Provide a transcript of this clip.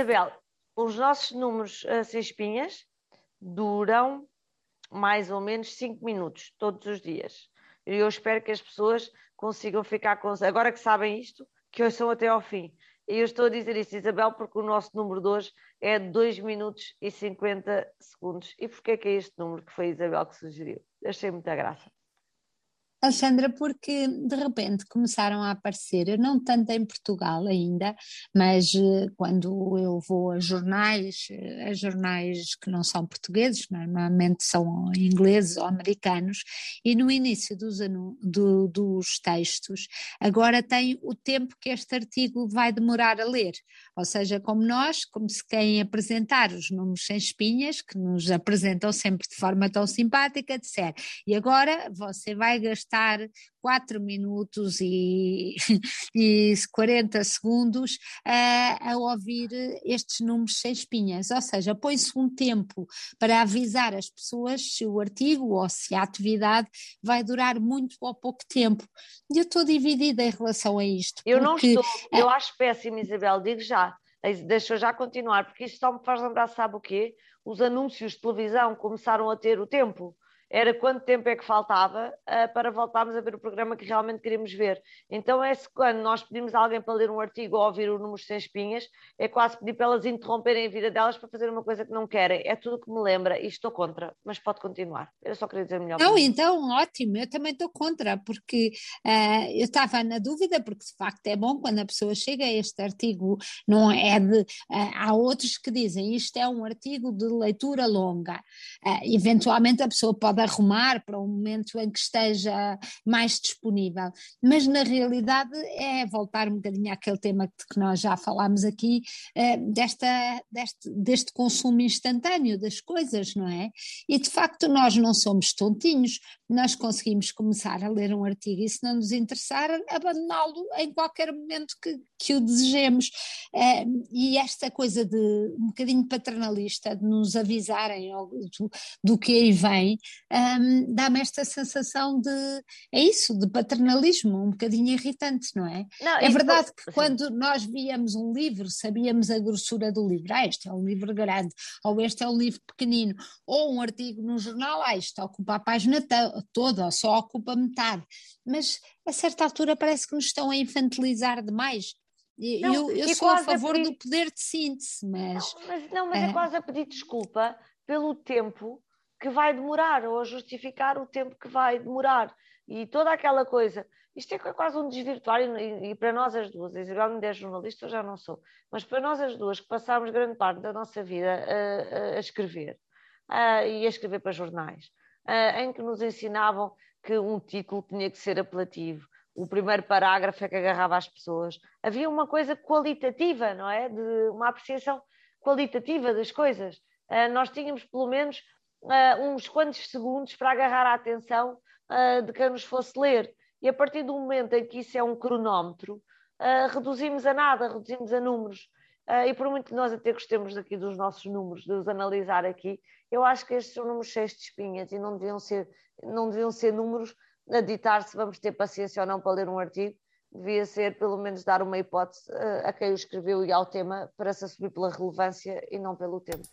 Isabel, os nossos números uh, sem espinhas duram mais ou menos 5 minutos todos os dias. E eu espero que as pessoas consigam ficar com. Agora que sabem isto, que hoje são até ao fim. E eu estou a dizer isso, Isabel, porque o nosso número de hoje é 2 minutos e 50 segundos. E porquê que é este número que foi a Isabel que sugeriu? Achei muita graça. Alexandra, porque de repente começaram a aparecer, não tanto em Portugal ainda, mas eh, quando eu vou a jornais, eh, a jornais que não são portugueses, normalmente são ingleses ou americanos, e no início dos, do, dos textos, agora tem o tempo que este artigo vai demorar a ler, ou seja, como nós, como se quem apresentar os números sem espinhas, que nos apresentam sempre de forma tão simpática, disser, e agora você vai gastar estar 4 minutos e, e 40 segundos a, a ouvir estes números sem espinhas, ou seja, põe-se um tempo para avisar as pessoas se o artigo ou se a atividade vai durar muito ou pouco tempo. E eu estou dividida em relação a isto. Eu não estou, eu acho péssimo, Isabel, digo já. Deixa eu já continuar, porque isto só me faz lembrar, sabe o quê? Os anúncios de televisão começaram a ter o tempo era quanto tempo é que faltava uh, para voltarmos a ver o programa que realmente queríamos ver. Então, é quando nós pedimos a alguém para ler um artigo ou ouvir o número sem espinhas, é quase pedir para elas interromperem a vida delas para fazer uma coisa que não querem. É tudo que me lembra e estou contra, mas pode continuar. Eu só queria dizer melhor. Não, então, ótimo, eu também estou contra, porque uh, eu estava na dúvida, porque de facto é bom quando a pessoa chega a este artigo, não é de. Uh, há outros que dizem isto é um artigo de leitura longa. eventualmente a pessoa pode arrumar para um momento em que esteja mais disponível. Mas na realidade é voltar um bocadinho àquele tema que nós já falámos aqui, eh, desta, deste, deste consumo instantâneo das coisas, não é? E de facto nós não somos tontinhos, nós conseguimos começar a ler um artigo e se não nos interessar, abandoná-lo em qualquer momento que, que o desejemos. Eh, e esta coisa de um bocadinho paternalista, de nos avisarem do, do que aí vem, um, dá-me esta sensação de, é isso, de paternalismo, um bocadinho irritante, não é? Não, é verdade que quando nós víamos um livro, sabíamos a grossura do livro, ah, este é um livro grande, ou este é um livro pequenino, ou um artigo no jornal, ah, isto ocupa a página toda, ou só ocupa metade, mas a certa altura parece que nos estão a infantilizar demais. Não, eu, eu sou a favor a pedir... do poder de síntese, mas. Não, mas, não, mas é... é quase a pedir desculpa pelo tempo que vai demorar, ou a justificar o tempo que vai demorar. E toda aquela coisa. Isto é quase um desvirtuar, e, e para nós as duas, a Isabel me é jornalista, eu já não sou, mas para nós as duas, que passámos grande parte da nossa vida a, a escrever, a, e a escrever para jornais, a, em que nos ensinavam que um título tinha que ser apelativo, o primeiro parágrafo é que agarrava as pessoas. Havia uma coisa qualitativa, não é? De uma apreciação qualitativa das coisas. Uh, nós tínhamos pelo menos uh, uns quantos segundos para agarrar a atenção uh, de quem nos fosse ler. E a partir do momento em que isso é um cronómetro, uh, reduzimos a nada, reduzimos a números. e por muito que nós até gostemos aqui dos nossos números, de os analisar aqui, eu acho que estes são números cheios de espinhas e não deviam ser, não deviam ser números a ditar se vamos ter paciência ou não para ler um artigo, devia ser pelo menos dar uma hipótese a quem o escreveu e ao tema para se assumir pela relevância e não pelo tempo.